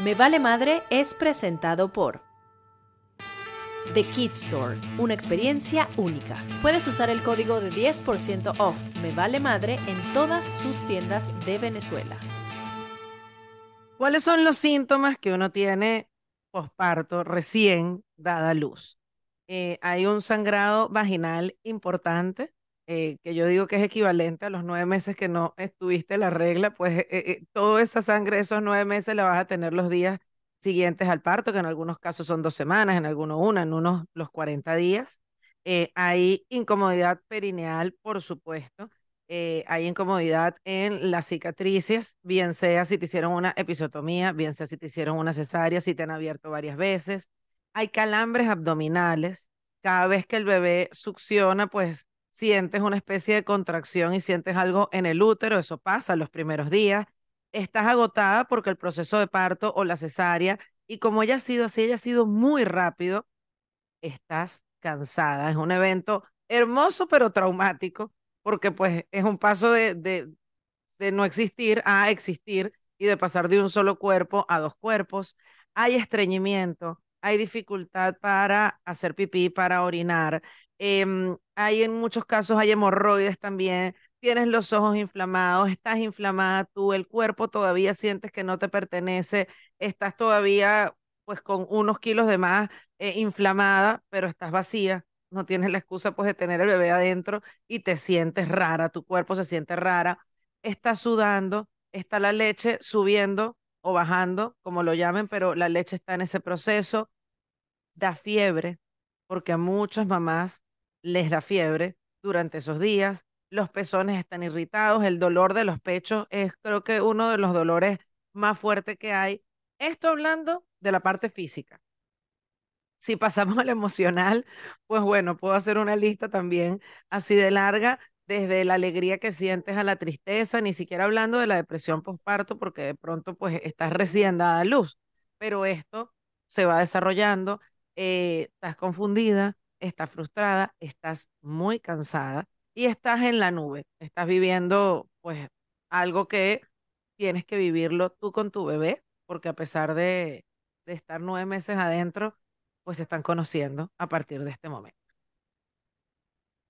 Me Vale Madre es presentado por The Kid Store, una experiencia única. Puedes usar el código de 10% off Me Vale Madre en todas sus tiendas de Venezuela. ¿Cuáles son los síntomas que uno tiene posparto recién dada luz? Eh, hay un sangrado vaginal importante, eh, que yo digo que es equivalente a los nueve meses que no estuviste la regla, pues eh, toda esa sangre, esos nueve meses la vas a tener los días siguientes al parto, que en algunos casos son dos semanas, en algunos una, en unos los 40 días. hay incomodidad perineal, por supuesto. hay incomodidad en las cicatrices, bien sea si te hicieron una episotomía, bien sea si te hicieron una cesárea, si te han abierto varias veces. Hay calambres abdominales. Cada vez que el bebé succiona, pues sientes una especie de contracción y sientes algo en el útero, eso pasa los primeros días, estás agotada porque el proceso de parto o la cesárea, y como ella ha sido así, ella ha sido muy rápido, estás cansada. Es un evento hermoso pero traumático, porque pues es un paso de, de, de no existir a existir y de pasar de un solo cuerpo a dos cuerpos. Hay estreñimiento, hay dificultad para hacer pipí, para orinar, Em, hay en muchos casos, hay hemorroides también, tienes los ojos inflamados, estás inflamada tú, el cuerpo todavía sientes que no te pertenece, estás todavía pues con unos kilos de más eh, inflamada, pero estás vacía, no tienes la excusa pues de tener el bebé adentro y te sientes rara, tu cuerpo se siente rara, estás sudando, está la leche subiendo o bajando, como lo llamen, pero la leche está en ese proceso, da fiebre, porque a muchas mamás les da fiebre durante esos días, los pezones están irritados, el dolor de los pechos es creo que uno de los dolores más fuertes que hay. Esto hablando de la parte física. Si pasamos al emocional, pues bueno, puedo hacer una lista también así de larga, desde la alegría que sientes a la tristeza, ni siquiera hablando de la depresión postparto, porque de pronto pues estás recién dada a luz, pero esto se va desarrollando, eh, estás confundida, estás frustrada, estás muy cansada y estás en la nube, estás viviendo pues algo que tienes que vivirlo tú con tu bebé, porque a pesar de, de estar nueve meses adentro, pues se están conociendo a partir de este momento.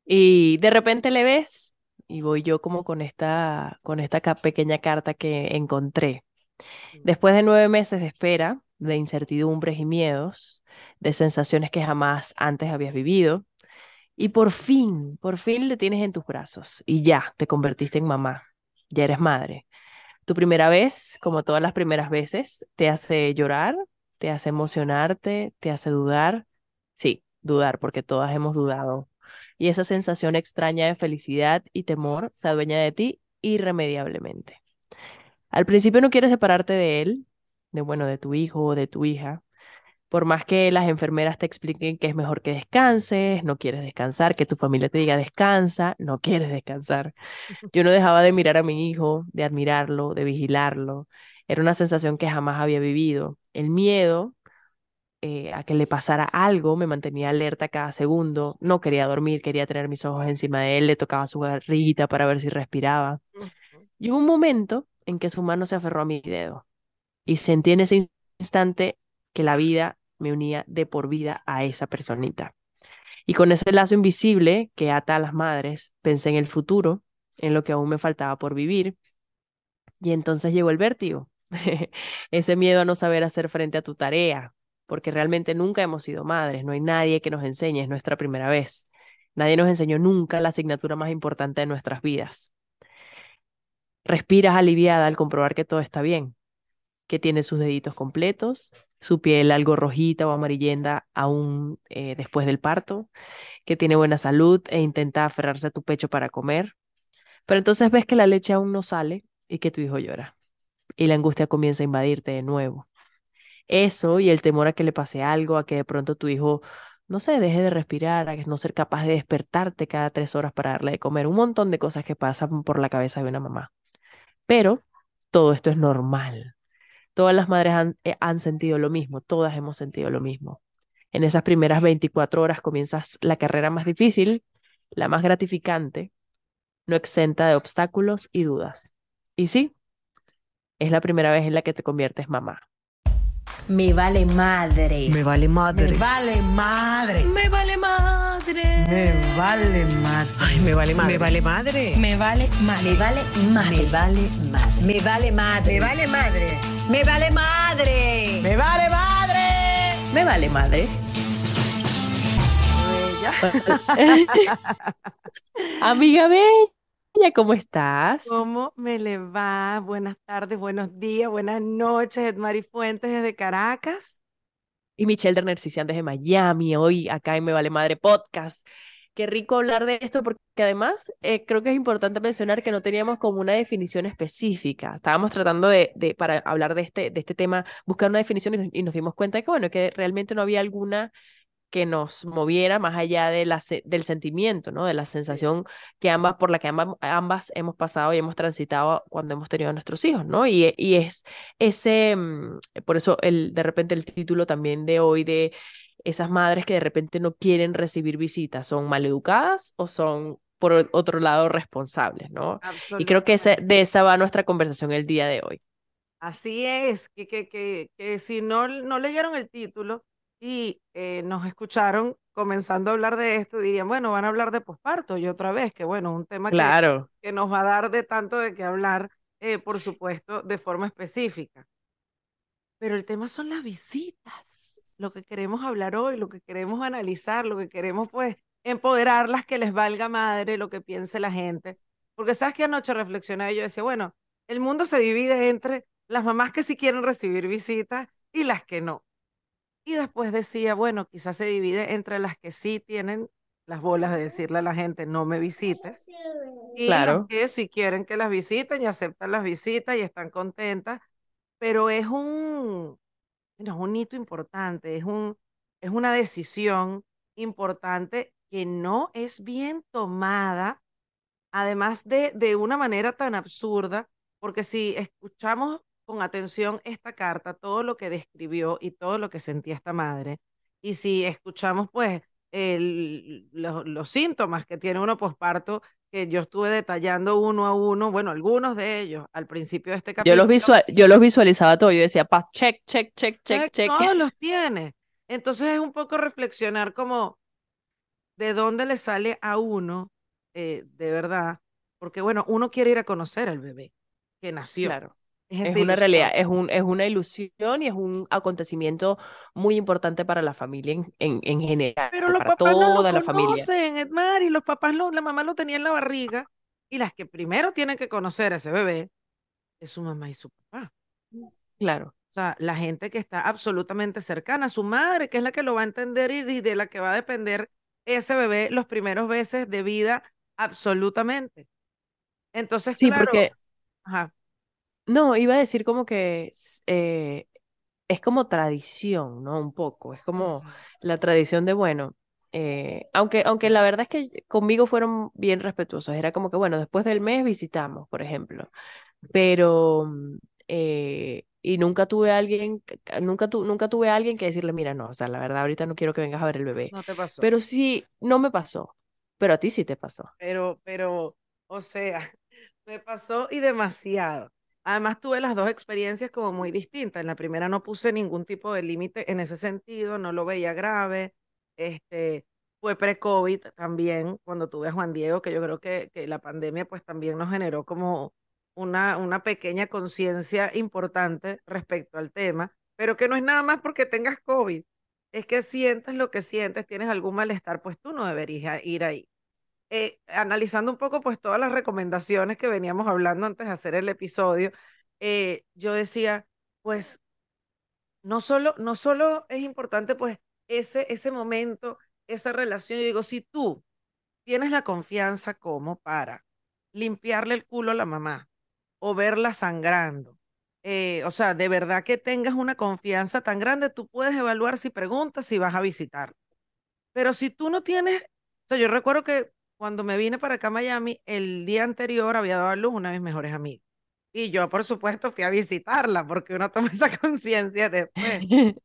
Y de repente le ves, y voy yo como con esta, con esta pequeña carta que encontré. Después de nueve meses de espera, de incertidumbres y miedos, de sensaciones que jamás antes habías vivido. Y por fin, por fin le tienes en tus brazos y ya te convertiste en mamá, ya eres madre. Tu primera vez, como todas las primeras veces, te hace llorar, te hace emocionarte, te hace dudar. Sí, dudar, porque todas hemos dudado. Y esa sensación extraña de felicidad y temor se adueña de ti irremediablemente. Al principio no quieres separarte de él, de bueno, de tu hijo o de tu hija. Por más que las enfermeras te expliquen que es mejor que descanses, no quieres descansar, que tu familia te diga descansa, no quieres descansar. Yo no dejaba de mirar a mi hijo, de admirarlo, de vigilarlo. Era una sensación que jamás había vivido. El miedo eh, a que le pasara algo me mantenía alerta cada segundo. No quería dormir, quería tener mis ojos encima de él, le tocaba su garrita para ver si respiraba. Y hubo un momento en que su mano se aferró a mi dedo y sentí en ese instante que la vida me unía de por vida a esa personita. Y con ese lazo invisible que ata a las madres, pensé en el futuro, en lo que aún me faltaba por vivir, y entonces llegó el vértigo, ese miedo a no saber hacer frente a tu tarea, porque realmente nunca hemos sido madres, no hay nadie que nos enseñe, es nuestra primera vez. Nadie nos enseñó nunca la asignatura más importante de nuestras vidas. Respiras aliviada al comprobar que todo está bien, que tiene sus deditos completos, su piel algo rojita o amarillenta aún eh, después del parto, que tiene buena salud e intenta aferrarse a tu pecho para comer. Pero entonces ves que la leche aún no sale y que tu hijo llora. Y la angustia comienza a invadirte de nuevo. Eso y el temor a que le pase algo, a que de pronto tu hijo, no sé, deje de respirar, a no ser capaz de despertarte cada tres horas para darle de comer. Un montón de cosas que pasan por la cabeza de una mamá. Pero todo esto es normal. Todas las madres eh, han, sentido lo mismo, todas hemos sentido lo mismo. En esas primeras 24 horas comienzas la carrera más difícil, la más gratificante, no exenta de obstáculos y dudas. Y sí, es la primera vez en la que te conviertes mamá. Me vale madre. Me vale madre. Me vale madre. Me vale madre. Me vale madre. Ay, me vale madre. Me vale madre. Me vale madre. Me vale madre. Me vale madre. Me vale madre. Me vale madre. Me vale madre. Me vale madre. Me vale madre. Amiga bella, ¿cómo estás? ¿Cómo me le va? Buenas tardes, buenos días, buenas noches, Edmari Fuentes desde Caracas. Y Michelle de Narcisian desde Miami, hoy acá en Me Vale Madre Podcast. Qué rico hablar de esto porque además eh, creo que es importante mencionar que no teníamos como una definición específica. Estábamos tratando de, de para hablar de este, de este tema, buscar una definición y, y nos dimos cuenta de que, bueno, que realmente no había alguna que nos moviera más allá de la, del sentimiento, ¿no? De la sensación que ambas, por la que ambas, ambas hemos pasado y hemos transitado cuando hemos tenido a nuestros hijos, ¿no? Y, y es ese, mm, por eso el, de repente el título también de hoy de esas madres que de repente no quieren recibir visitas, ¿son maleducadas o son por otro lado responsables, ¿no? Y creo que de esa va nuestra conversación el día de hoy. Así es, que, que, que, que si no, no leyeron el título, y eh, nos escucharon comenzando a hablar de esto, dirían, bueno, van a hablar de posparto y otra vez, que bueno, un tema claro. que, que, nos va a dar de tanto de qué hablar, eh, por supuesto, de forma específica. Pero el tema son las visitas, lo que queremos hablar hoy, lo que queremos analizar, lo que queremos pues empoderarlas, que les valga madre lo que piense la gente. Porque sabes que anoche reflexioné y yo decía, bueno, el mundo se divide entre las mamás que sí quieren recibir visitas y las que no. Y después decía, bueno, quizás se divide entre las que sí tienen las bolas de decirle a la gente, no me visites, y claro. las que sí quieren que las visiten y aceptan las visitas y están contentas, pero es un, es un hito importante, es, un, es una decisión importante que no es bien tomada, además de, de una manera tan absurda, porque si escuchamos con atención esta carta, todo lo que describió y todo lo que sentía esta madre. Y si escuchamos, pues, el, los, los, síntomas que tiene uno posparto, que yo estuve detallando uno a uno, bueno, algunos de ellos al principio de este capítulo. Yo los, visual, yo los visualizaba todo, yo decía, pa, check, check, check, check, check. Todos los tiene. Entonces es un poco reflexionar como de dónde le sale a uno, eh, de verdad, porque bueno, uno quiere ir a conocer al bebé que nació. Claro. Es, es una realidad, es, un, es una ilusión y es un acontecimiento muy importante para la familia en, en, en general. Pero los para papás toda no lo la familia. conocen, Edmar, y los papás, lo, la mamá lo tenía en la barriga, y las que primero tienen que conocer a ese bebé es su mamá y su papá. Claro. O sea, la gente que está absolutamente cercana a su madre, que es la que lo va a entender y de la que va a depender ese bebé los primeros meses de vida, absolutamente. Entonces, sí, claro, porque ajá. No, iba a decir como que eh, es como tradición, ¿no? Un poco, es como la tradición de, bueno, eh, aunque, aunque la verdad es que conmigo fueron bien respetuosos, era como que, bueno, después del mes visitamos, por ejemplo, pero, eh, y nunca tuve a alguien, nunca, tu, nunca tuve a alguien que decirle, mira, no, o sea, la verdad ahorita no quiero que vengas a ver el bebé. No te pasó. Pero sí, no me pasó, pero a ti sí te pasó. Pero, pero, o sea, me pasó y demasiado. Además, tuve las dos experiencias como muy distintas. En la primera no puse ningún tipo de límite en ese sentido, no lo veía grave. Este, fue pre-COVID también, cuando tuve a Juan Diego, que yo creo que, que la pandemia pues también nos generó como una, una pequeña conciencia importante respecto al tema, pero que no es nada más porque tengas COVID, es que sientes lo que sientes, tienes algún malestar, pues tú no deberías ir ahí. Eh, analizando un poco pues todas las recomendaciones que veníamos hablando antes de hacer el episodio, eh, yo decía, pues no solo, no solo es importante pues ese, ese momento, esa relación, yo digo, si tú tienes la confianza como para limpiarle el culo a la mamá o verla sangrando, eh, o sea, de verdad que tengas una confianza tan grande, tú puedes evaluar si preguntas si vas a visitar. Pero si tú no tienes, o sea, yo recuerdo que cuando me vine para acá a Miami, el día anterior había dado a luz una de mis mejores amigas. Y yo, por supuesto, fui a visitarla porque uno toma esa conciencia después.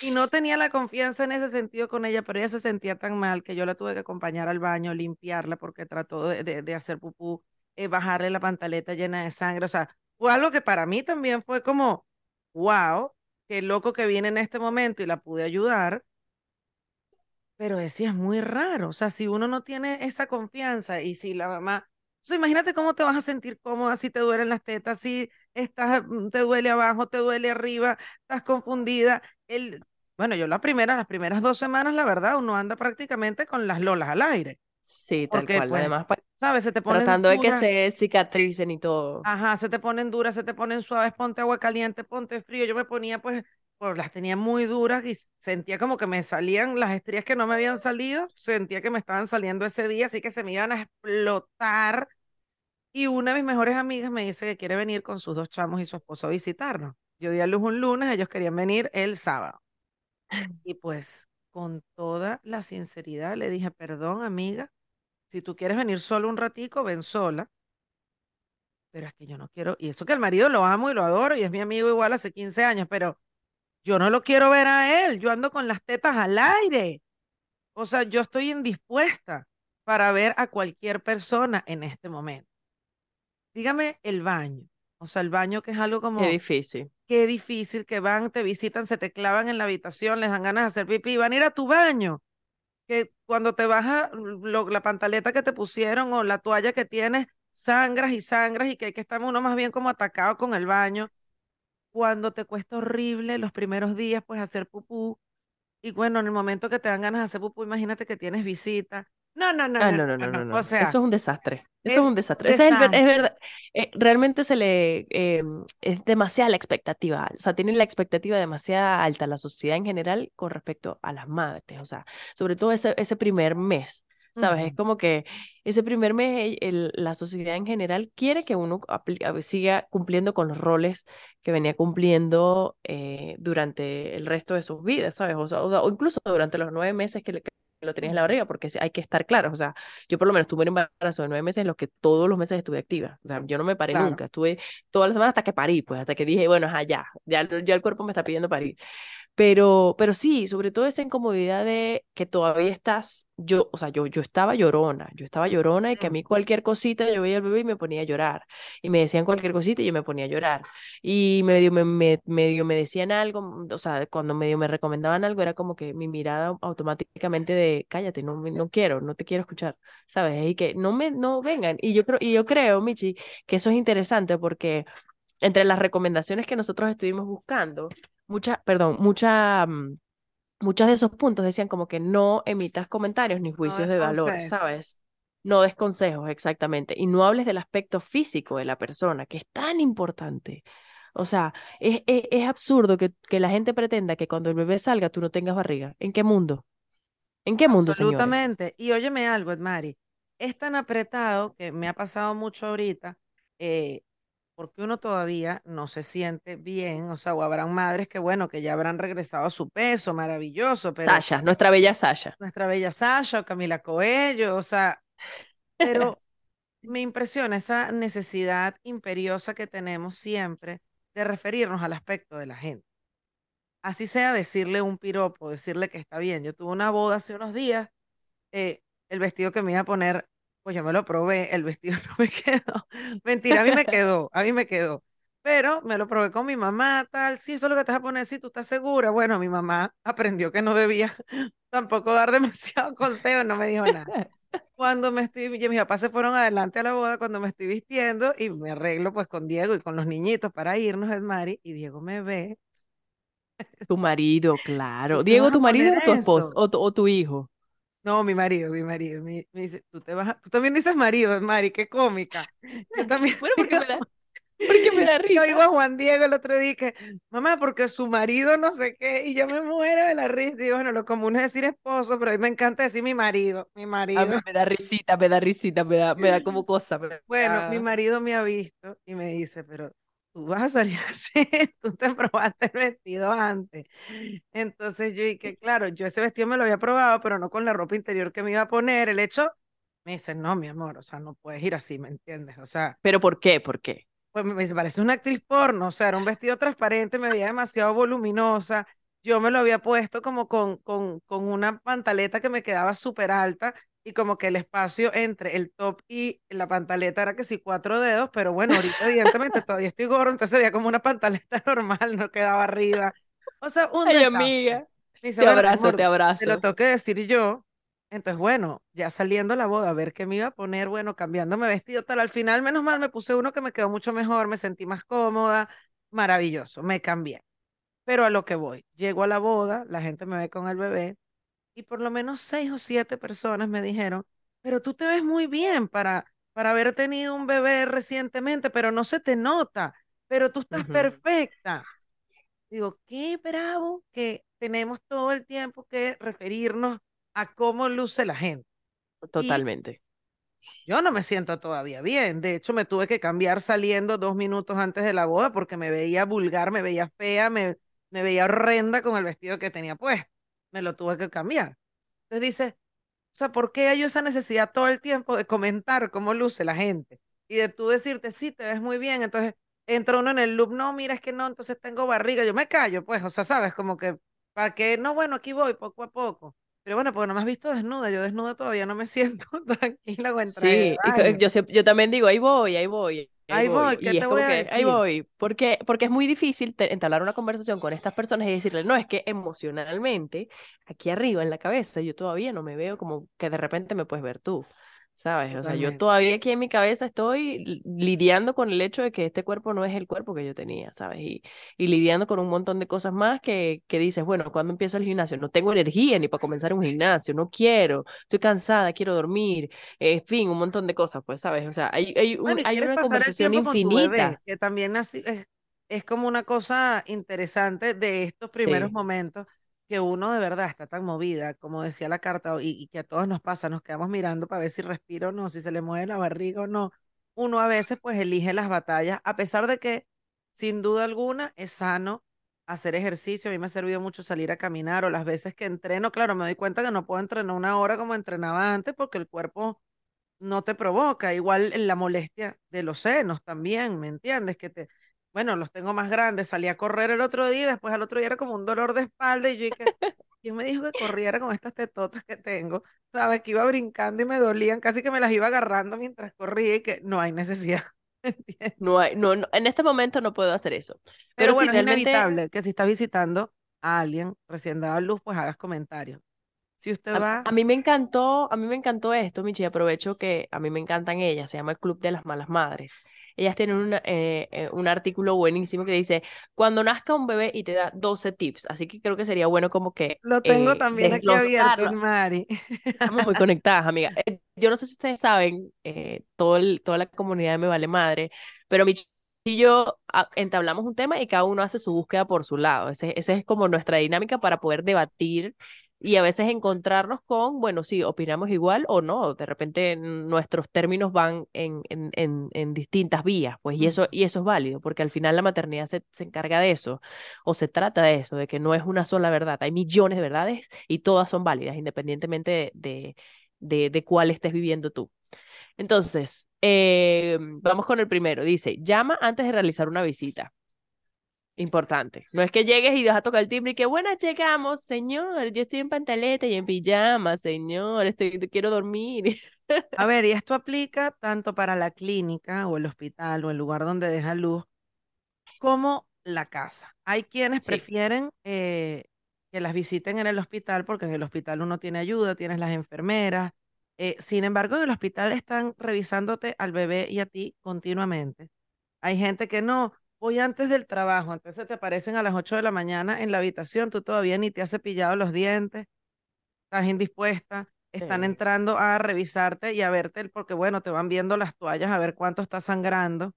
Y no tenía la confianza en ese sentido con ella, pero ella se sentía tan mal que yo la tuve que acompañar al baño, limpiarla porque trató de, de, de hacer pupú, eh, bajarle la pantaleta llena de sangre. O sea, fue algo que para mí también fue como, wow, qué loco que viene en este momento y la pude ayudar. Pero decía, es muy raro. O sea, si uno no tiene esa confianza y si la mamá. O sea, imagínate cómo te vas a sentir cómoda si te duelen las tetas, si estás, mm, te duele abajo, te duele arriba, estás confundida. El, bueno, yo la primera, las primeras dos semanas, la verdad, uno anda prácticamente con las lolas al aire. Sí, tal Porque, cual. pues, Además, pa- ¿Sabes? Se te ponen tratando de que se cicatricen y todo. Ajá, se te ponen duras, se te ponen suaves, ponte agua caliente, ponte frío. Yo me ponía, pues, pues las tenía muy duras y sentía como que me salían las estrías que no me habían salido, sentía que me estaban saliendo ese día, así que se me iban a explotar. Y una de mis mejores amigas me dice que quiere venir con sus dos chamos y su esposo a visitarnos. Yo di a luz un lunes, ellos querían venir el sábado. Y pues, con toda la sinceridad, le dije, perdón, amiga, si tú quieres venir solo un ratico, ven sola pero es que yo no quiero, y eso que el marido lo amo y lo adoro y es mi amigo igual hace 15 años, pero yo no lo quiero ver a él, yo ando con las tetas al aire. O sea, yo estoy indispuesta para ver a cualquier persona en este momento. Dígame el baño. O sea, el baño que es algo como, Qué difícil. qué difícil que van, te visitan, se te clavan en la habitación, les dan ganas de hacer pipí, van a ir a tu baño. Que cuando te baja lo- la pantaleta que te pusieron o la toalla que tienes, sangras y sangras y que hay que estar uno más bien como atacado con el baño. Cuando te cuesta horrible los primeros días, pues hacer pupú. Y bueno, en el momento que te dan ganas de hacer pupú, imagínate que tienes visita. No, no, no, Ah, no, no, no, no, no. O sea, Eso es un desastre. Eso es un desastre. Ese es, el es desastre. verdad. eh, realmente se le eh, es demasiada la expectativa. O sea, tiene la expectativa demasiado alta la sociedad en general con respecto a las madres. O sea, sobre todo ese, ese primer mes. ¿Sabes? Es Ujú. como que ese primer mes el- el- la sociedad en general quiere que uno siga cumpliendo con los roles que venía cumpliendo eh, durante el resto de sus vidas, ¿sabes? O sea, o, incluso durante los nueve meses que, le- que lo tenías en la barriga, porque hay que estar claros. O sea, yo por lo menos tuve un embarazo de nueve meses en los que todos los meses estuve activa. O sea, yo no me paré Claro. nunca. Estuve toda la semana hasta que parí, pues hasta que dije, bueno, ajá, ya, ya, ya el cuerpo me está pidiendo parir. Pero, pero sí, sobre todo esa incomodidad de que todavía estás, yo, o sea, yo, yo estaba llorona, yo estaba llorona y que a Mm. mí cualquier cosita yo veía al bebé y me ponía a llorar. Y me decían cualquier cosita y yo me ponía a llorar. Y medio me, me, medio me decían algo, mm, o sea, cuando medio me recomendaban algo era como que mi mirada automáticamente de cállate, no, me- no quiero, no te quiero escuchar, ¿sabes? Y que no me, no vengan. Y yo creo, y yo creo, Michi, que eso es interesante porque entre las recomendaciones que nosotros estuvimos buscando, muchas, perdón, mucha, mm, muchos de esos puntos decían como que no emitas comentarios ni juicios de valor. ¿sabes? No des consejos, exactamente. Y no hables del aspecto físico de la persona, que es tan importante. O sea, es, es, es absurdo que, que la gente pretenda que cuando el bebé salga tú no tengas barriga. ¿En qué mundo? ¿En qué mundo, señores? Absolutamente. Y óyeme algo, Edmari, es tan apretado que me ha pasado mucho ahorita, eh, porque uno todavía no se siente bien, o sea, o habrán madres que, bueno, que ya habrán regresado a su peso, maravilloso, pero Sasha, nuestra bella Sasha. nuestra bella Sasha o Camila Coello, o sea, pero me impresiona esa necesidad imperiosa que tenemos siempre de referirnos al aspecto de la gente. Así sea decirle un piropo, decirle que está bien. Yo tuve una boda hace unos días, eh, el vestido que me iba a poner, pues yo me lo probé, el vestido no me quedó. Mentira, a mí me quedó, a mí me quedó. Pero me lo probé con mi mamá, tal, sí, eso es lo que te vas a poner, sí, tú estás segura. Bueno, mi mamá aprendió que no debía tampoco dar demasiado consejo, no me dijo nada. Cuando me estoy, mis papás se fueron adelante a la boda, cuando me estoy vistiendo y me arreglo pues con Diego y con los niñitos para irnos, Edmari, y Diego me ve, Tu marido, claro. ¿tú te Diego, ¿tu marido o tu esposo? eso? O tu, o tu hijo? No, mi marido, mi marido, me, me dice, tú te vas a- tú también dices marido, Edmari, qué cómica. Yo también Bueno, porque me da, porque me da yo risa. a Juan Diego el otro día y que, mamá, porque su marido no sé qué, y yo me muero de la risa, y digo, bueno, lo común es decir esposo, pero a mí me encanta decir mi marido, mi A mí marido. me da risita, me da risita, me da, me da como cosa. Bueno, mi marido me ha visto y me dice, pero tú vas a salir así, tú te probaste el vestido antes. Entonces yo dije, claro, yo ese vestido me lo había probado, pero no con la ropa interior que me iba a poner. El hecho, me dice, no, mi amor, o sea, no puedes ir así, ¿me entiendes? O sea, ¿Pero por qué? ¿Por qué? pues me dice, parece una actriz porno, o sea, era un vestido transparente, me veía demasiado voluminosa. Yo me lo había puesto como con, con, con una pantaleta que me quedaba súper alta y como que el espacio entre el top y la pantaleta era que sí cuatro dedos, pero bueno, ahorita evidentemente todavía estoy gordo, entonces veía como una pantaleta normal, no quedaba arriba. O sea, un Ay, desastre. amiga. Me dice, Te "Bueno, abrazo, amor, te te lo abrazo. tengo que decir yo. Entonces, bueno, ya saliendo la boda, a ver qué me iba a poner, bueno, cambiándome vestido, tal. Al final, menos mal, me puse uno que me quedó mucho mejor, me sentí más cómoda, maravilloso, me cambié. Pero a lo que voy, llego a la boda, la gente me ve con el bebé y por lo menos seis o siete personas me dijeron, pero tú te ves muy bien para, para haber tenido un bebé recientemente, pero no se te nota, pero tú estás perfecta. Digo, qué bravo que tenemos todo el tiempo que referirnos a cómo luce la gente. Totalmente. Yo no me siento todavía bien. De hecho, me tuve que cambiar saliendo dos minutos antes de la boda porque me veía vulgar, me veía fea, me, me veía horrenda con el vestido que tenía puesto. Me lo tuve que cambiar. Entonces dice, o sea, ¿por qué hay esa necesidad todo el tiempo de comentar cómo luce la gente? Y de tú decirte, sí, te ves muy bien. Entonces entra uno en el loop, no, mira, es que no, entonces tengo barriga. Yo me callo, pues, o sea, sabes, como que, ¿para qué? No, bueno, aquí voy poco a poco. Pero bueno, porque no me has visto desnuda. Yo desnuda todavía no me siento tranquila o Sí, yo, yo también digo, ahí voy, ahí voy, ahí voy. voy, ¿qué Y te es voy como a que, ahí voy, porque, porque es muy difícil te- entablar una conversación con estas personas y decirle, no, es que emocionalmente, aquí arriba en la cabeza, yo todavía no me veo como que de repente me puedes ver tú, ¿sabes? O sea, yo todavía aquí en mi cabeza estoy li- lidiando con el hecho de que este cuerpo no es el cuerpo que yo tenía, ¿sabes? Y, y lidiando con un montón de cosas más que, que dices, bueno, ¿cuándo empiezo el gimnasio? No tengo energía ni para comenzar un gimnasio, no quiero, estoy cansada, quiero dormir, en fin, un montón de cosas, pues, ¿sabes? O sea, hay, hay, un, Bueno, hay una conversación bebé, infinita. que también así es, es como una cosa interesante de estos primeros Sí, momentos que uno de verdad está tan movida, como decía la carta, y, y que a todos nos pasa, nos quedamos mirando para ver si respira o no, si se le mueve la barriga o no. Uno a veces pues elige las batallas, a pesar de que sin duda alguna es sano hacer ejercicio. A mí me ha servido mucho salir a caminar o las veces que entreno, claro, me doy cuenta que no puedo entrenar una hora como entrenaba antes porque el cuerpo no te provoca. Igual la molestia de los senos también, ¿me entiendes? Que te, bueno, los tengo más grandes. Salí a correr el otro día, después al otro día era como un dolor de espalda y yo dije, ¿quién me dijo que corriera con estas tetotas que tengo? Sabes, que iba brincando y me dolían, casi que me las iba agarrando mientras corría y que no hay necesidad. ¿entiendes? no hay, no, no, en este momento no puedo hacer eso. Pero bueno, es realmente, inevitable que si estás visitando a alguien recién dado a luz, pues hagas comentarios. Si usted a, va, a mí me encantó, a mí me encantó esto, Michi, aprovecho que a mí me encantan ellas, se llama el Club de las Malas Madres. Ellas tienen una, eh, eh, un artículo buenísimo que dice, cuando nazca un bebé y te da 12 tips, así que creo que sería bueno como que lo tengo eh, también aquí abierto. Mari. Estamos muy conectadas, amiga. Eh, Yo no sé si ustedes saben, eh, todo el- toda la comunidad de Me Vale Madre, pero Michi y yo ah, entablamos un tema y cada uno hace su búsqueda por su lado. Ese, ese es como nuestra dinámica para poder debatir y a veces encontrarnos con, bueno, sí, opinamos igual o no. De repente nuestros términos van en, en, en, en distintas vías, pues, y eso, y eso es válido, porque al final la maternidad se, se encarga de eso, o se trata de eso, de que no es una sola verdad, hay millones de verdades y todas son válidas, independientemente de, de, de, de cuál estés viviendo tú. Entonces, eh, vamos con el primero. Dice, llama antes de realizar una visita. Importante. No es que llegues y vas a tocar el timbre y que, buenas, llegamos, señor. Yo estoy en pantaleta y en pijama, señor. Estoy, quiero dormir. A ver, y esto aplica tanto para la clínica o el hospital o el lugar donde deja luz, como la casa. Hay quienes Sí, prefieren eh, que las visiten en el hospital porque en el hospital uno tiene ayuda, tienes las enfermeras. eh, sin embargo, en el hospital están revisándote al bebé y a ti continuamente. Hay gente que no, voy antes del trabajo, entonces te aparecen a las 8 de la mañana en la habitación, tú todavía ni te has cepillado los dientes estás indispuesta, están sí. entrando a revisarte y a verte, porque bueno, te van viendo las toallas a ver cuánto está sangrando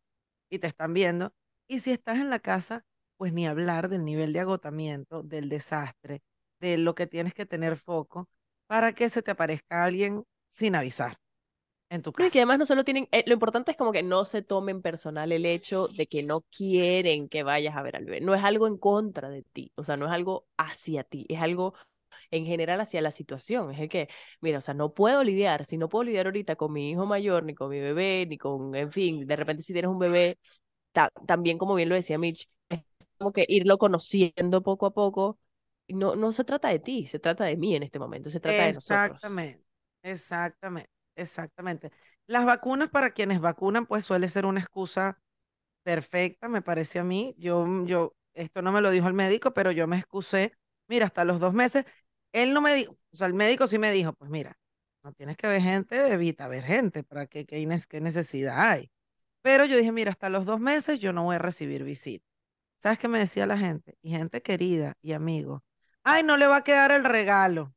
y te están viendo. Y si estás en la casa, pues ni hablar del nivel de agotamiento, del desastre, de lo que tienes que tener foco para que se te aparezca alguien sin avisar en tu No, y que casa. además no solo tienen, eh, lo importante es como que no se tomen personal el hecho de que no quieren que vayas a ver al bebé. No es algo en contra de ti, o sea, no es algo hacia ti, es algo en general hacia la situación. Es el que, mira, o sea, no puedo lidiar, si no puedo lidiar ahorita con mi hijo mayor, ni con mi bebé, ni con, en fin, de repente si tienes un bebé, ta- también como bien lo decía Mitch, es como que irlo conociendo poco a poco. No, no se trata de ti, se trata de mí en este momento, se trata de nosotros. Exactamente, exactamente, exactamente. Las vacunas para quienes vacunan, pues suele ser una excusa perfecta, me parece a mí. Yo, yo esto no me lo dijo el médico, pero yo me excusé, mira, hasta los dos meses, él no me dijo, o sea, el médico sí me dijo, pues mira, no tienes que ver gente, evita ver gente, ¿para qué, qué necesidad hay? Pero yo dije, mira, hasta los dos meses yo no voy a recibir visita. ¿Sabes qué me decía la gente? Y gente querida y amigos. Ay, no le va a quedar el regalo.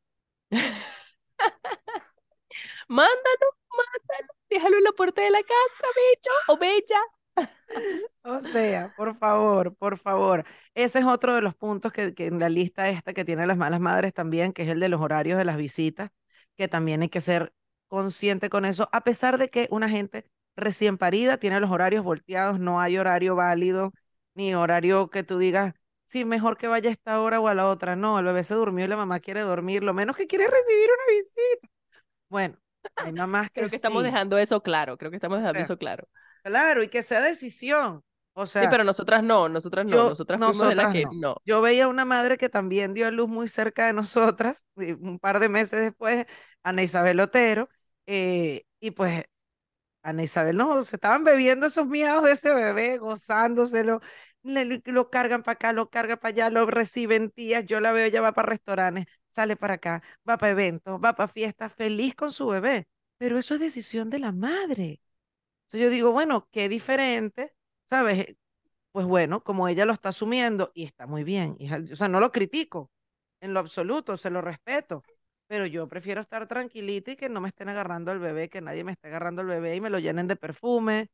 Mándalo, mándalo, déjalo en la puerta de la casa, bello o bella. O sea, por favor, por favor. Ese es otro de los puntos que, que en la lista esta que tienen las malas madres también, que es el de los horarios de las visitas, que también hay que ser consciente con eso, a pesar de que una gente recién parida tiene los horarios volteados, no hay horario válido, ni horario que tú digas, sí, mejor que vaya a esta hora o a la otra. No, el bebé se durmió y la mamá quiere dormir, lo menos que quiere recibir una visita. Bueno, hay mamás que Creo que estamos sí, dejando eso claro, creo que estamos O dejando sea, eso claro. claro, y que sea decisión. O sea, Sí, pero nosotras no, nosotras no, yo- nosotras fuimos de las nosotras que no. no. Yo veía una madre que también dio a luz muy cerca de nosotras, un par de meses después, Ana Isabel Otero, eh, y pues Ana Isabel, no, se estaban bebiendo esos miados de ese bebé, gozándoselo, le- lo cargan para acá, lo cargan para allá, lo reciben tías, yo la veo, ella va para restaurantes, sale para acá, va para eventos, va para fiestas, feliz con su bebé, pero eso es decisión de la madre. Entonces yo digo, bueno, qué diferente, ¿sabes? pues bueno, como ella lo está asumiendo y está muy bien, hija, o sea, no lo critico en lo absoluto, se lo respeto, pero yo prefiero estar tranquilita y que no me estén agarrando el bebé, que nadie me esté agarrando el bebé y me lo llenen de perfume.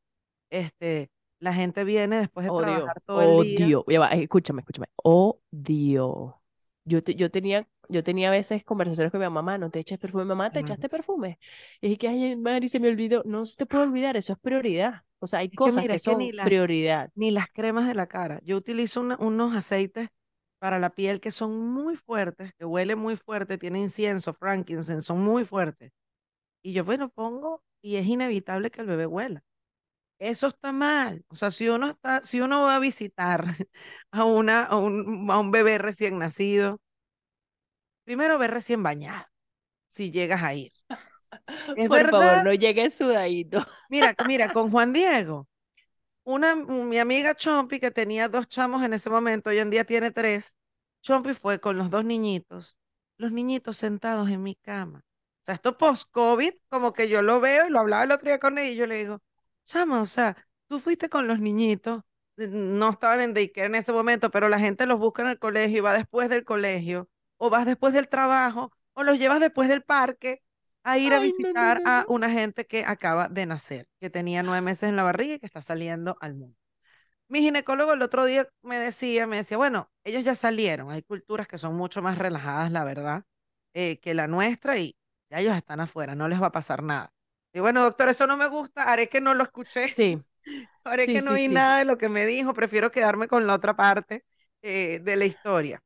Este, la gente viene después de Odio, trabajar todo el día. odio. Escúchame, escúchame. Odio. Yo, te- yo tenía, yo tenía a veces conversaciones con mi mamá, no te eches perfume, mamá, ¿te echaste perfume? Y dije que, ay, Mari, se me olvidó. No se te puede olvidar, eso es prioridad. O sea, hay Es cosas mira, que que son la- prioridad. Ni las cremas de la cara. Yo utilizo una- unos aceites para la piel que son muy fuertes, que huele muy fuerte, tiene incienso, frankincense, son muy fuertes. Y yo, bueno, pongo y es inevitable que el bebé huela. Eso está mal. O sea, si uno está, si uno va a visitar a una, a un, a un bebé recién nacido, primero ve recién bañado, si llegas a ir. Es Por favor, verdad. no llegues sudadito. Mira, mira, con Juan Diego, una, mi amiga Chompi, que tenía dos chamos en ese momento, hoy en día tiene tres, Chompi fue con los dos niñitos, los niñitos sentados en mi cama. O sea, esto post-COVID, como que yo lo veo y lo hablaba el otro día con él y yo le digo, chama, o sea, tú fuiste con los niñitos, no estaban en daycare en ese momento, pero la gente los busca en el colegio y va después del colegio, o vas después del trabajo, o los llevas después del parque a ir a Ay, no, no, visitar no, a una gente que acaba de nacer, que tenía nueve meses en la barriga y que está saliendo al mundo. Mi ginecólogo el otro día me decía, me decía, bueno, ellos ya salieron, hay culturas que son mucho más relajadas, la verdad, eh, que la nuestra y ya ellos están afuera, no les va a pasar nada. Y bueno, doctor, eso no me gusta, haré que no lo escuché, Sí, haré sí, que no sí, oí sí. nada de lo que me dijo, prefiero quedarme con la otra parte eh, de la historia.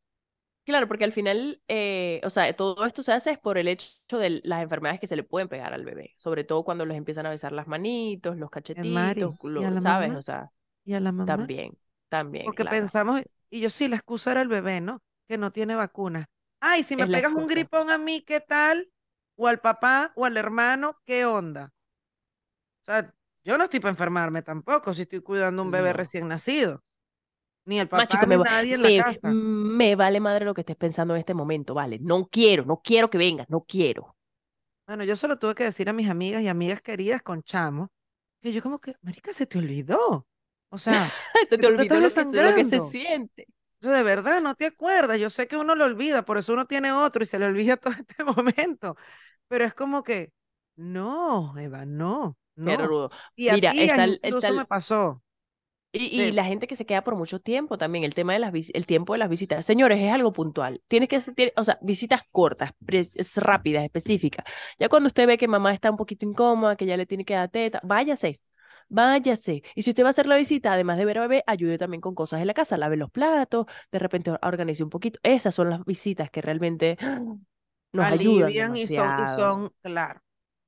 Claro, porque al final, eh, o sea, todo esto se hace es por el hecho de las enfermedades que se le pueden pegar al bebé, sobre todo cuando les empiezan a besar las manitos, los cachetitos, ¿y a lo- ¿sabes? mamá? O sea, Y a la mamá. también, también, Porque claro. pensamos, y yo sí, la excusa era el bebé, ¿no? Que no tiene vacuna. Ay, si me Es pegas un gripón a mí, ¿qué tal? O al papá o al hermano, ¿qué onda? O sea, yo no estoy para enfermarme tampoco si estoy cuidando a un bebé No. recién nacido. Ni el papá ni me, nadie en me, la casa. me vale madre lo que estés pensando en este momento, vale. No quiero, no quiero que vengas, no quiero. Bueno, yo solo tuve que decir a mis amigas y amigas queridas con chamos que yo como que, marica, se te olvidó. O sea, Se te olvidó lo que, lo que se siente. Yo de verdad no te acuerdas. Yo sé que uno lo olvida, por eso uno tiene otro y se le olvida todo este momento. Pero es como que, no, Eva, no, no. rudo. Y a Mira, tías está el- incluso está el- me pasó. Y, la gente que se queda por mucho tiempo también, el tema de las el tiempo de las visitas. Señores, es algo puntual. Tienes que tiene- o sea, visitas cortas, es rápidas, específicas. Ya cuando usted ve que mamá está un poquito incómoda, que ya le tiene que dar teta, váyase. Váyase. Y si usted va a hacer la visita, además de ver a bebé, ayude también con cosas en la casa, lave los platos, de repente or- organice un poquito. Esas son las visitas que realmente nos ayudan alivian y son, y son, claro.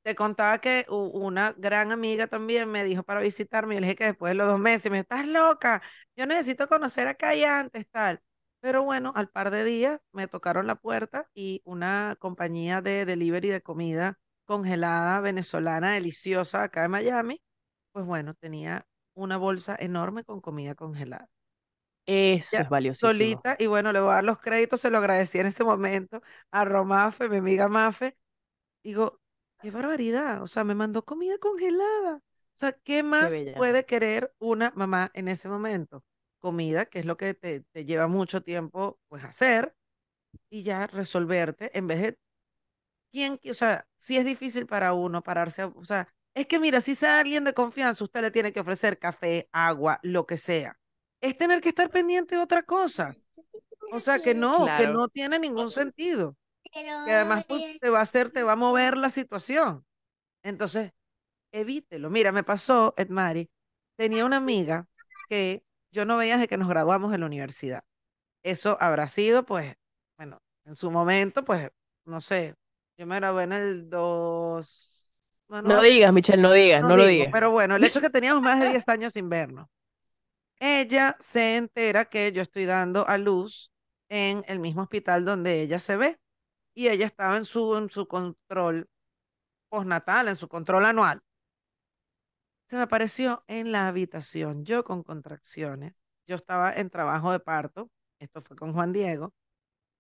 Te contaba que una gran amiga también me dijo para visitarme, y le dije que después de los dos meses, me dijo, estás loca, yo necesito conocer acá y antes, tal. Pero bueno, al par de días me tocaron la puerta y una compañía de delivery de comida congelada venezolana deliciosa acá de Miami, pues bueno, tenía una bolsa enorme con comida congelada. Eso ya es valiosísimo. solita, y bueno, le voy a dar los créditos, se lo agradecí en ese momento a Romafe, mi amiga Mafe. Digo, qué barbaridad, o sea, me mandó comida congelada. O sea, ¿qué más puede querer una mamá en ese momento? Comida, que es lo que te, te lleva mucho tiempo, pues, hacer, y ya resolverte, en vez de, ¿quién, qui- o sea, si es difícil para uno pararse, a- o sea, es que mira, si sea alguien de confianza, usted le tiene que ofrecer café, agua, lo que sea. Es tener que estar pendiente de otra cosa. O sea, que no, que no tiene ningún sentido. Que además pues, te va a hacer, te va a mover la situación. Entonces, evítelo. Mira, me pasó, Edmari, tenía una amiga que yo no veía desde que nos graduamos en la universidad. Eso habrá sido, pues, bueno, en su momento, pues, no sé, yo me gradué en el 2... No, no No sé, digas, Michelle, no digas, no no lo digas. pero bueno, el hecho es que teníamos más de 10 años sin vernos. Ella se entera que yo estoy dando a luz en el mismo hospital donde ella se ve y ella estaba en su, en su control postnatal, en su control anual. Se me apareció en la habitación, yo con contracciones, yo estaba en trabajo de parto, esto fue con Juan Diego,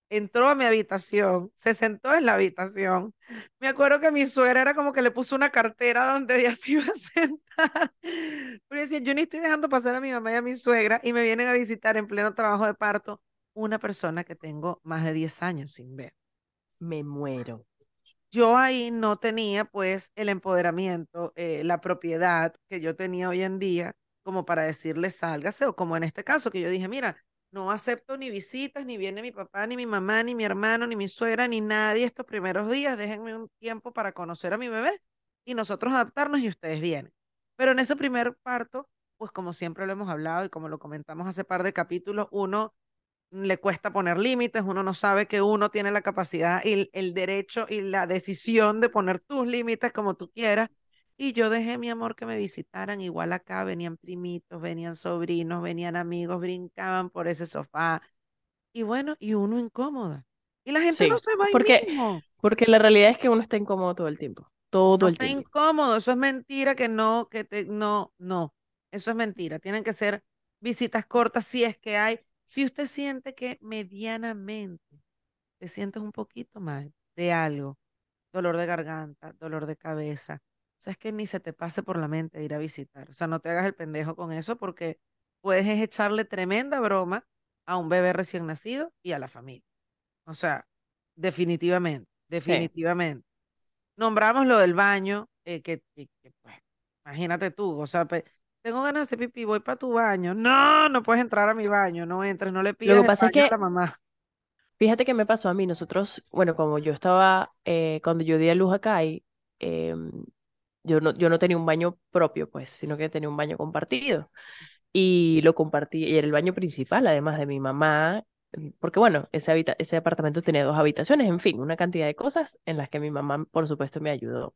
entró a mi habitación, se sentó en la habitación. Me acuerdo que mi suegra era como que le puso una cartera donde ella se iba a sentar. Pero decía, yo ni estoy dejando pasar a mi mamá y a mi suegra y me vienen a visitar en pleno trabajo de parto una persona que tengo más de 10 años sin ver. Me muero. Yo ahí no tenía pues el empoderamiento, eh, la propiedad que yo tenía hoy en día como para decirle sálgase o como en este caso que yo dije, mira, no acepto ni visitas, ni viene mi papá, ni mi mamá, ni mi hermano, ni mi suegra, ni nadie estos primeros días, déjenme un tiempo para conocer a mi bebé y nosotros adaptarnos y ustedes vienen. Pero en ese primer parto, pues como siempre lo hemos hablado y como lo comentamos hace par de capítulos, uno le cuesta poner límites, uno no sabe que uno tiene la capacidad y el, derecho y la decisión de poner tus límites como tú quieras. Y yo dejé, mi amor, que me visitaran. Igual acá venían primitos, venían sobrinos, venían amigos, brincaban por ese sofá. Y bueno, y uno incómoda. Y la gente no se va ahí porque, mismo. porque la realidad es que uno está incómodo todo el tiempo. Todo No el está tiempo. incómodo. Eso es mentira que no, que te, no, no. Eso es mentira. Tienen que ser visitas cortas si es que hay. Si usted siente que medianamente te sientes un poquito mal de algo, dolor de garganta, dolor de cabeza, o sea, es que ni se te pase por la mente ir a visitar. O sea, no te hagas el pendejo con eso porque puedes es echarle tremenda broma a un bebé recién nacido y a la familia. O sea, definitivamente, Sí. definitivamente. Nombramos lo del baño, eh, que, que- que, pues, imagínate tú, o sea, pe- tengo ganas de hacer pipí, voy para tu baño. No, no puedes entrar a mi baño, no entres, no le Lo pidas que el pasa es baño a que, la mamá. fíjate que me pasó a mí, nosotros, bueno, como yo estaba, eh, cuando yo di a luz a Kai, em, yo no, yo no tenía un baño propio, pues, sino que tenía un baño compartido. Y lo compartí, y era el baño principal, además de mi mamá, mm, porque bueno, ese, habita- ese apartamento tenía dos habitaciones, en fin, una cantidad de cosas en las que mi mamá, por supuesto, me ayudó.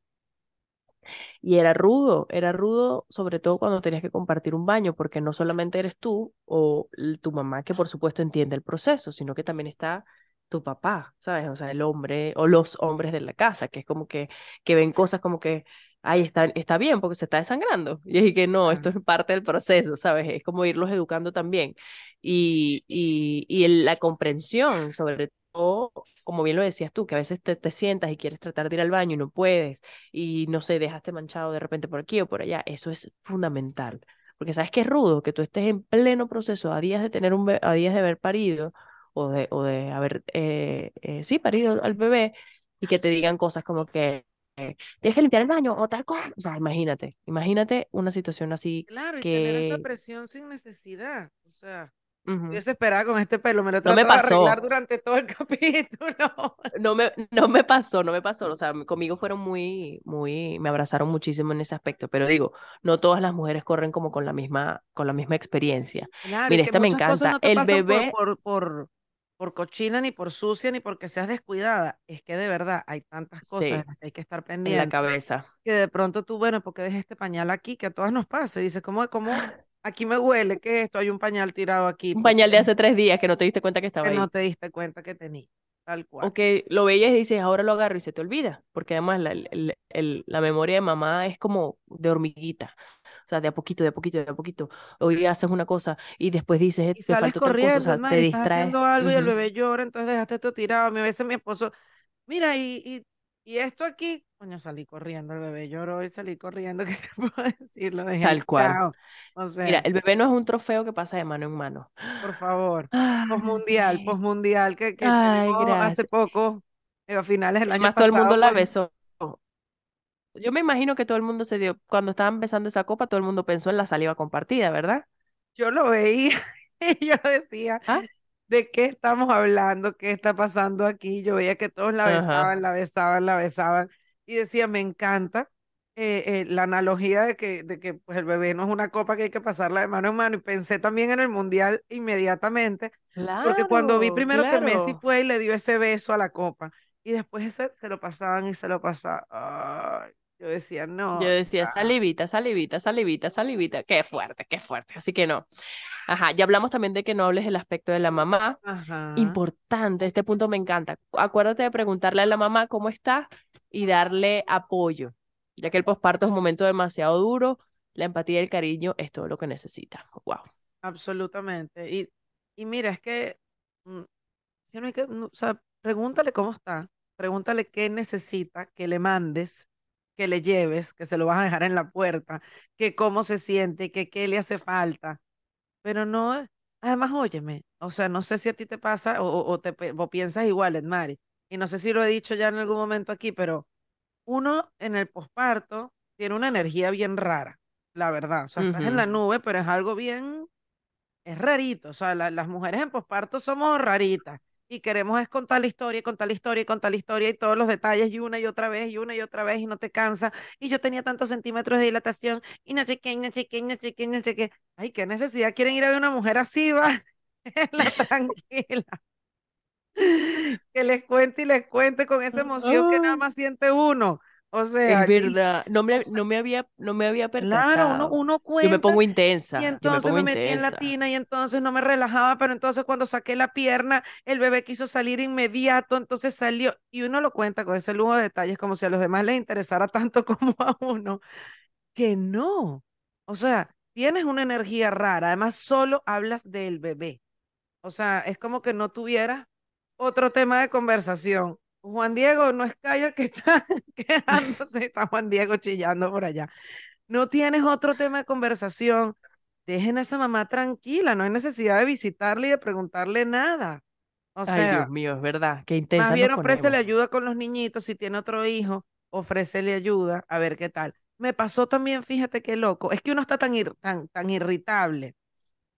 Y era rudo, era rudo, sobre todo cuando tenías que compartir un baño, porque no solamente eres tú o tu mamá, que por supuesto entiende el proceso, sino que también está tu papá, ¿sabes? O sea, el hombre o los hombres de la casa, que es como que, que ven cosas como que, ay, está, está bien porque se está desangrando. Y es que no, esto es parte del proceso, ¿sabes? Es como irlos educando también. Y, y, y la comprensión, sobre todo, como bien lo decías tú, que a veces te, te sientas y quieres tratar de ir al baño y no puedes y no sé, dejaste manchado de repente por aquí o por allá, eso es fundamental. Porque sabes que es rudo que tú estés en pleno proceso a días de tener un a días de haber parido o de, o de haber, eh, eh, sí, parido al bebé y que te digan cosas como que eh, tienes que limpiar el baño o tal cosa. O sea, imagínate, imagínate una situación así Claro, y tener esa que presión sin necesidad. O sea, desesperada con este pelo, me lo No me tratado de arreglar pasó. durante todo el capítulo. No me, no me pasó, no me pasó. O sea, conmigo fueron muy, muy, me abrazaron muchísimo en ese aspecto. Pero digo, no todas las mujeres corren como con la misma, con la misma experiencia. Claro, Mira, esta me encanta. no El por, bebé, por, por, por cochina, ni por sucia, ni porque seas descuidada. Es que de verdad hay tantas cosas sí, en las que hay que estar en la pendiente. cabeza. Que de pronto tú, bueno, ¿por qué dejé este pañal aquí? Que a todas nos pasa. Dices, ¿cómo, cómo? Aquí me huele, ¿qué es esto? Hay un pañal tirado aquí. Un ¿Por pañal de hace tres días que no te diste cuenta que estaba Que no ahí. te diste cuenta que tenía. Tal cual. O que lo veías y dices, ahora lo agarro y se te olvida. Porque además la, el- el- la memoria de mamá es como de hormiguita. O sea, de a poquito, de a poquito, de a poquito. Hoy haces una cosa y después dices, "Eh, Y me sales faltó tal cosa, o corriendo, sea, te y estás distraes. haciendo algo y el bebé llora, entonces dejaste esto tirado. A veces mi esposo, mira, y, y, y esto aquí, coño, salí corriendo, el bebé lloró y salí corriendo, ¿qué te puedo decir? Lo dejé Tal cual. Mira, el bebé no es un trofeo que pasa de mano en mano. por favor, posmundial, posmundial, que, que ay, hace poco, eh, a finales del año Más todo el mundo la besó. Yo me imagino que todo el mundo se dio, cuando estaban besando esa copa, todo el mundo pensó en la saliva compartida, ¿verdad? yo lo veía y yo decía, ¿Ah? ¿De qué estamos hablando? ¿Qué está pasando aquí? Yo veía que todos la Ajá. besaban, la besaban, la besaban y decía, me encanta eh, eh, la analogía de que, de que pues, el bebé no es una copa que hay que pasarla de mano en mano y pensé también en el mundial inmediatamente, porque cuando vi Claro, primero que Messi claro. fue y le dio ese beso a la copa y después ese se lo pasaban y se lo pasaban, ay, yo decía, no, Yo decía, salivita, salivita, salivita, salivita. Qué fuerte, qué fuerte. Así que no. Ajá, ya hablamos también de que no hables del aspecto de la mamá. ajá, Importante, este punto me encanta. Acuérdate de preguntarle a la mamá cómo está y darle apoyo, ya que el posparto es un momento demasiado duro. La empatía y el cariño es todo lo que necesita. Wow. absolutamente. Y, y mira, es que, mm, que no hay que, no, o sea, pregúntale cómo está, pregúntale qué necesita que le mandes, que le lleves, que se lo vas a dejar en la puerta, que cómo se siente, que qué le hace falta. Pero no, además, óyeme, o sea, no sé si a ti te pasa o, o- te o piensas igual, Edmari, y no sé si lo he dicho ya en algún momento aquí, pero uno en el posparto tiene una energía bien rara, la verdad. O sea, estás en la nube, pero es algo bien, es rarito. O sea, la- las mujeres en posparto somos raritas y queremos es contar la historia, contar la historia, contar la historia y todos los detalles y una y otra vez y una y otra vez y no te cansa. Y yo tenía tantos centímetros de dilatación y no sé qué, no sé qué, no sé qué, no sé qué. Ay, qué necesidad quieren ir a ver una mujer así, va, la tranquila. Que les cuente y les cuente con esa emoción que nada Ah, más siente uno. O sea, es y- verdad. No o me, sea, no me había, no me había claro, uno, percatado. uno Yo me cuenta pongo y intensa. Yo me entonces me metí en la intensa. tina y entonces no me relajaba, pero entonces cuando saqué la pierna, el bebé quiso salir inmediato, entonces salió y uno lo cuenta con ese lujo de detalles como si a los demás les interesara tanto como a uno, que no. O sea, tienes una energía rara, además solo hablas del bebé. O sea, es como que no tuvieras otro tema de conversación. Juan Diego no es calla que está quejándose, está Juan Diego chillando por allá. No tienes otro tema de conversación. Dejen a esa mamá tranquila, no hay necesidad de visitarle y de preguntarle nada. O Ay, Dios mío, es verdad. Qué más intensas bien ofrécele ayuda con los niñitos, si tiene otro hijo, ofrécele ayuda, a ver qué tal. Me pasó también, fíjate qué loco, es que uno está tan, ir- tan, tan irritable.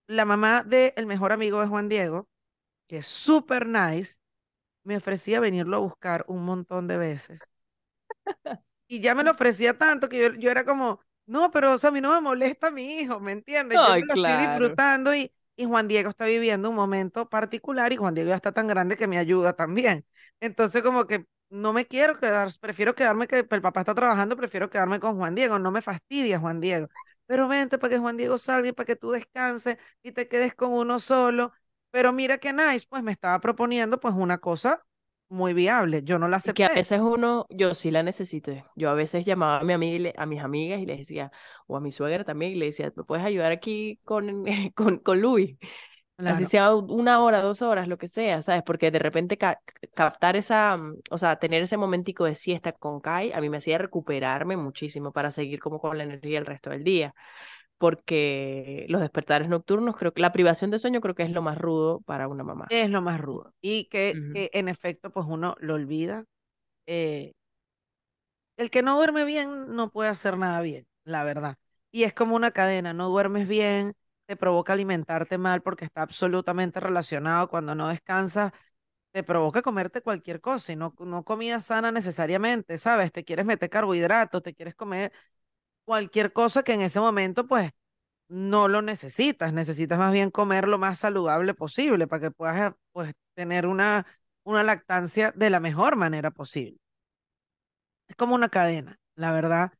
La mamá del mejor amigo de Juan Diego, que es súper nice, me ofrecía venirlo a buscar un montón de veces. Y ya me lo ofrecía tanto que yo, yo era como, no, pero o sea, a mí no me molesta mi hijo, ¿me entiendes? Yo me lo estoy claro. disfrutando y, y Juan Diego está viviendo un momento particular y Juan Diego ya está tan grande que me ayuda también. Entonces como que no me quiero quedar, prefiero quedarme que el papá está trabajando, prefiero quedarme con Juan Diego, no me fastidia Juan Diego. Pero vente para que Juan Diego salga y para que tú descanses y te quedes con uno solo. Pero mira qué nice, pues me estaba proponiendo pues una cosa muy viable. Yo no la Y que a acepté. veces uno, yo sí la necesité. Yo a veces llamaba a mi amiga a mis amigas y les decía, o a mi suegra también, y le decía, ¿me puedes ayudar aquí con, con, con Luis? Así Claro. sea u- una hora, dos horas, lo que sea, ¿sabes? Porque de repente ca- captar esa, mm, o sea, tener ese momentico de siesta con Kai, a mí me hacía recuperarme muchísimo para seguir como con la energía el resto del día. Porque los despertares nocturnos, creo que la privación de sueño creo que es lo más rudo para una mamá. Es lo más rudo. Y que, en efecto, pues uno lo olvida. Eh, el que no duerme bien no puede hacer nada bien, la verdad. Y es como una cadena, no duermes bien, te provoca alimentarte mal porque está absolutamente relacionado. Cuando no descansas, te provoca comerte cualquier cosa y no, no comida sana necesariamente, ¿sabes? Te quieres meter carbohidratos, te quieres comer cualquier cosa que en ese momento, pues, no lo necesitas. Necesitas más bien comer lo más saludable posible para que puedas, pues, tener una, una lactancia de la mejor manera posible. Es como una cadena, la verdad,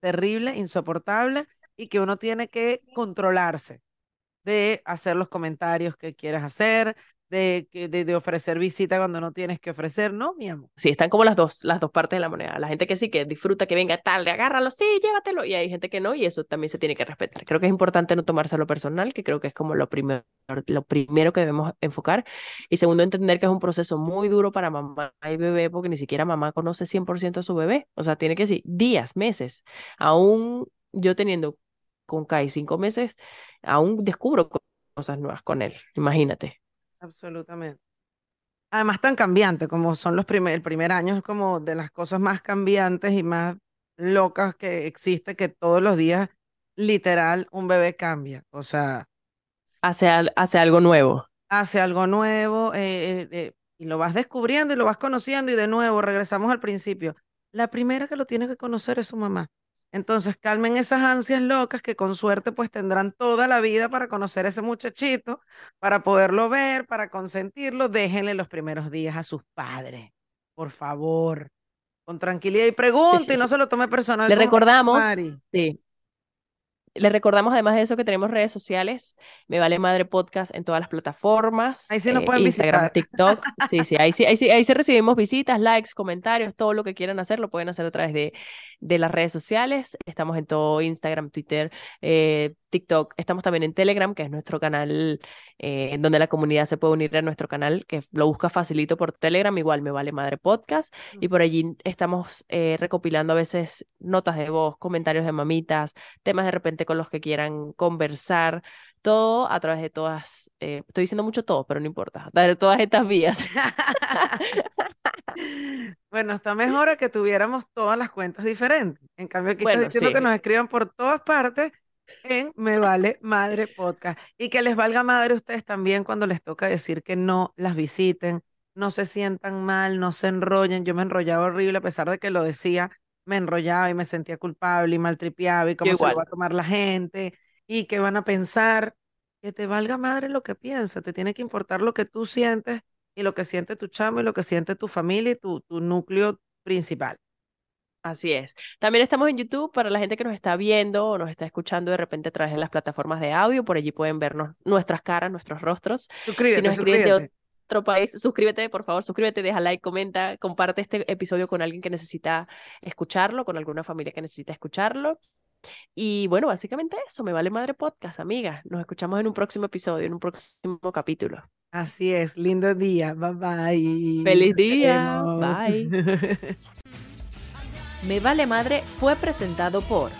terrible, insoportable y que uno tiene que controlarse de hacer los comentarios que quieres hacer, de, de, ofrecer visita cuando no tienes que ofrecer, ¿no, mi amor? Sí, están como las dos, las dos partes de la moneda. La gente que sí, que disfruta, que venga tal, agárralo, sí, llévatelo. Y hay gente que no, y eso también se tiene que respetar. Creo que es importante no tomárselo personal, que creo que es como lo primero, lo primero que debemos enfocar. Y segundo, entender que es un proceso muy duro para mamá y bebé, porque ni siquiera mamá conoce 100% a su bebé. O sea, tiene que decir días, meses. Aún yo teniendo con Kai cinco meses, aún descubro co- cosas nuevas con él. Imagínate. Absolutamente. Además, tan cambiante como son los primer, el primer año, es como de las cosas más cambiantes y más locas que existe, que todos los días, literal, un bebé cambia. O sea, Hace, al- hace algo nuevo. hace algo nuevo eh, eh, eh, y lo vas descubriendo y lo vas conociendo y de nuevo regresamos al principio. La primera que lo tiene que conocer es su mamá. Entonces calmen esas ansias locas que con suerte pues tendrán toda la vida para conocer a ese muchachito, para poderlo ver, para consentirlo. Déjenle los primeros días a sus padres, por favor, con tranquilidad y pregunte y no se lo tome personal. Le recordamos, sí. Les recordamos además de eso que tenemos redes sociales, Me Vale Madre Podcast en todas las plataformas, Ahí sí nos eh, pueden Instagram, visitar. TikTok, sí, sí, ahí sí, ahí sí, ahí sí recibimos visitas, likes, comentarios, todo lo que quieran hacer, lo pueden hacer a través de, de las redes sociales, estamos en todo Instagram, Twitter, eh, TikTok, estamos también en Telegram, que es nuestro canal eh, en donde la comunidad se puede unir a nuestro canal, que lo busca facilito por Telegram, igual Me Vale Madre Podcast, y por allí estamos eh, recopilando a veces notas de voz, comentarios de mamitas, temas de repente con los que quieran conversar, todo a través de todas, eh, estoy diciendo mucho todo, pero no importa, de todas estas vías. Bueno, está mejor que tuviéramos todas las cuentas diferentes. En cambio, aquí Bueno, está diciendo que nos escriban por todas partes en Me Vale Madre Podcast. Y que les valga madre a ustedes también cuando les toca decir que no las visiten, no se sientan mal, no se enrollen. Yo me enrollaba horrible, a pesar de que lo decía, me enrollaba y me sentía culpable y maltripeaba y cómo se lo va a tomar la gente y qué van a pensar. Que te valga madre lo que piensa, te tiene que importar lo que tú sientes y lo que siente tu chamo y lo que siente tu familia y tu, tu núcleo principal. Así es. También estamos en YouTube para la gente que nos está viendo o nos está escuchando de repente a través de las plataformas de audio, por allí pueden vernos nuestras caras, nuestros rostros. Si Suscríbete, nos escriben de suscríbete. otro país, suscríbete, por favor, suscríbete, deja like, comenta, comparte este episodio con alguien que necesita escucharlo, con alguna familia que necesita escucharlo. Y bueno, básicamente eso, me vale madre podcast, amiga. Nos escuchamos en un próximo episodio, en un próximo capítulo. Así es, lindo día, bye bye. Feliz día, bye. Me Vale Madre fue presentado por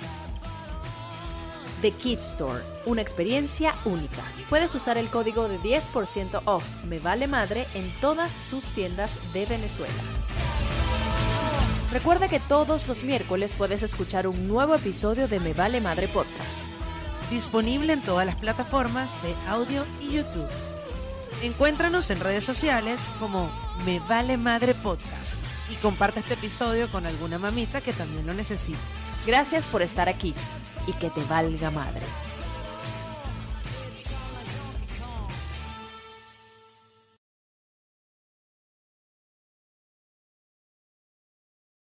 The Kid Store, una experiencia única. Puedes usar el código de 10% off Me Vale Madre en todas sus tiendas de Venezuela. Recuerda que todos los miércoles puedes escuchar un nuevo episodio de Me Vale Madre Podcast. Disponible en todas las plataformas de audio y YouTube. Encuéntranos en redes sociales como Me Vale Madre Podcast comparte este episodio con alguna mamita que también lo necesite. Gracias por estar aquí y que te valga madre.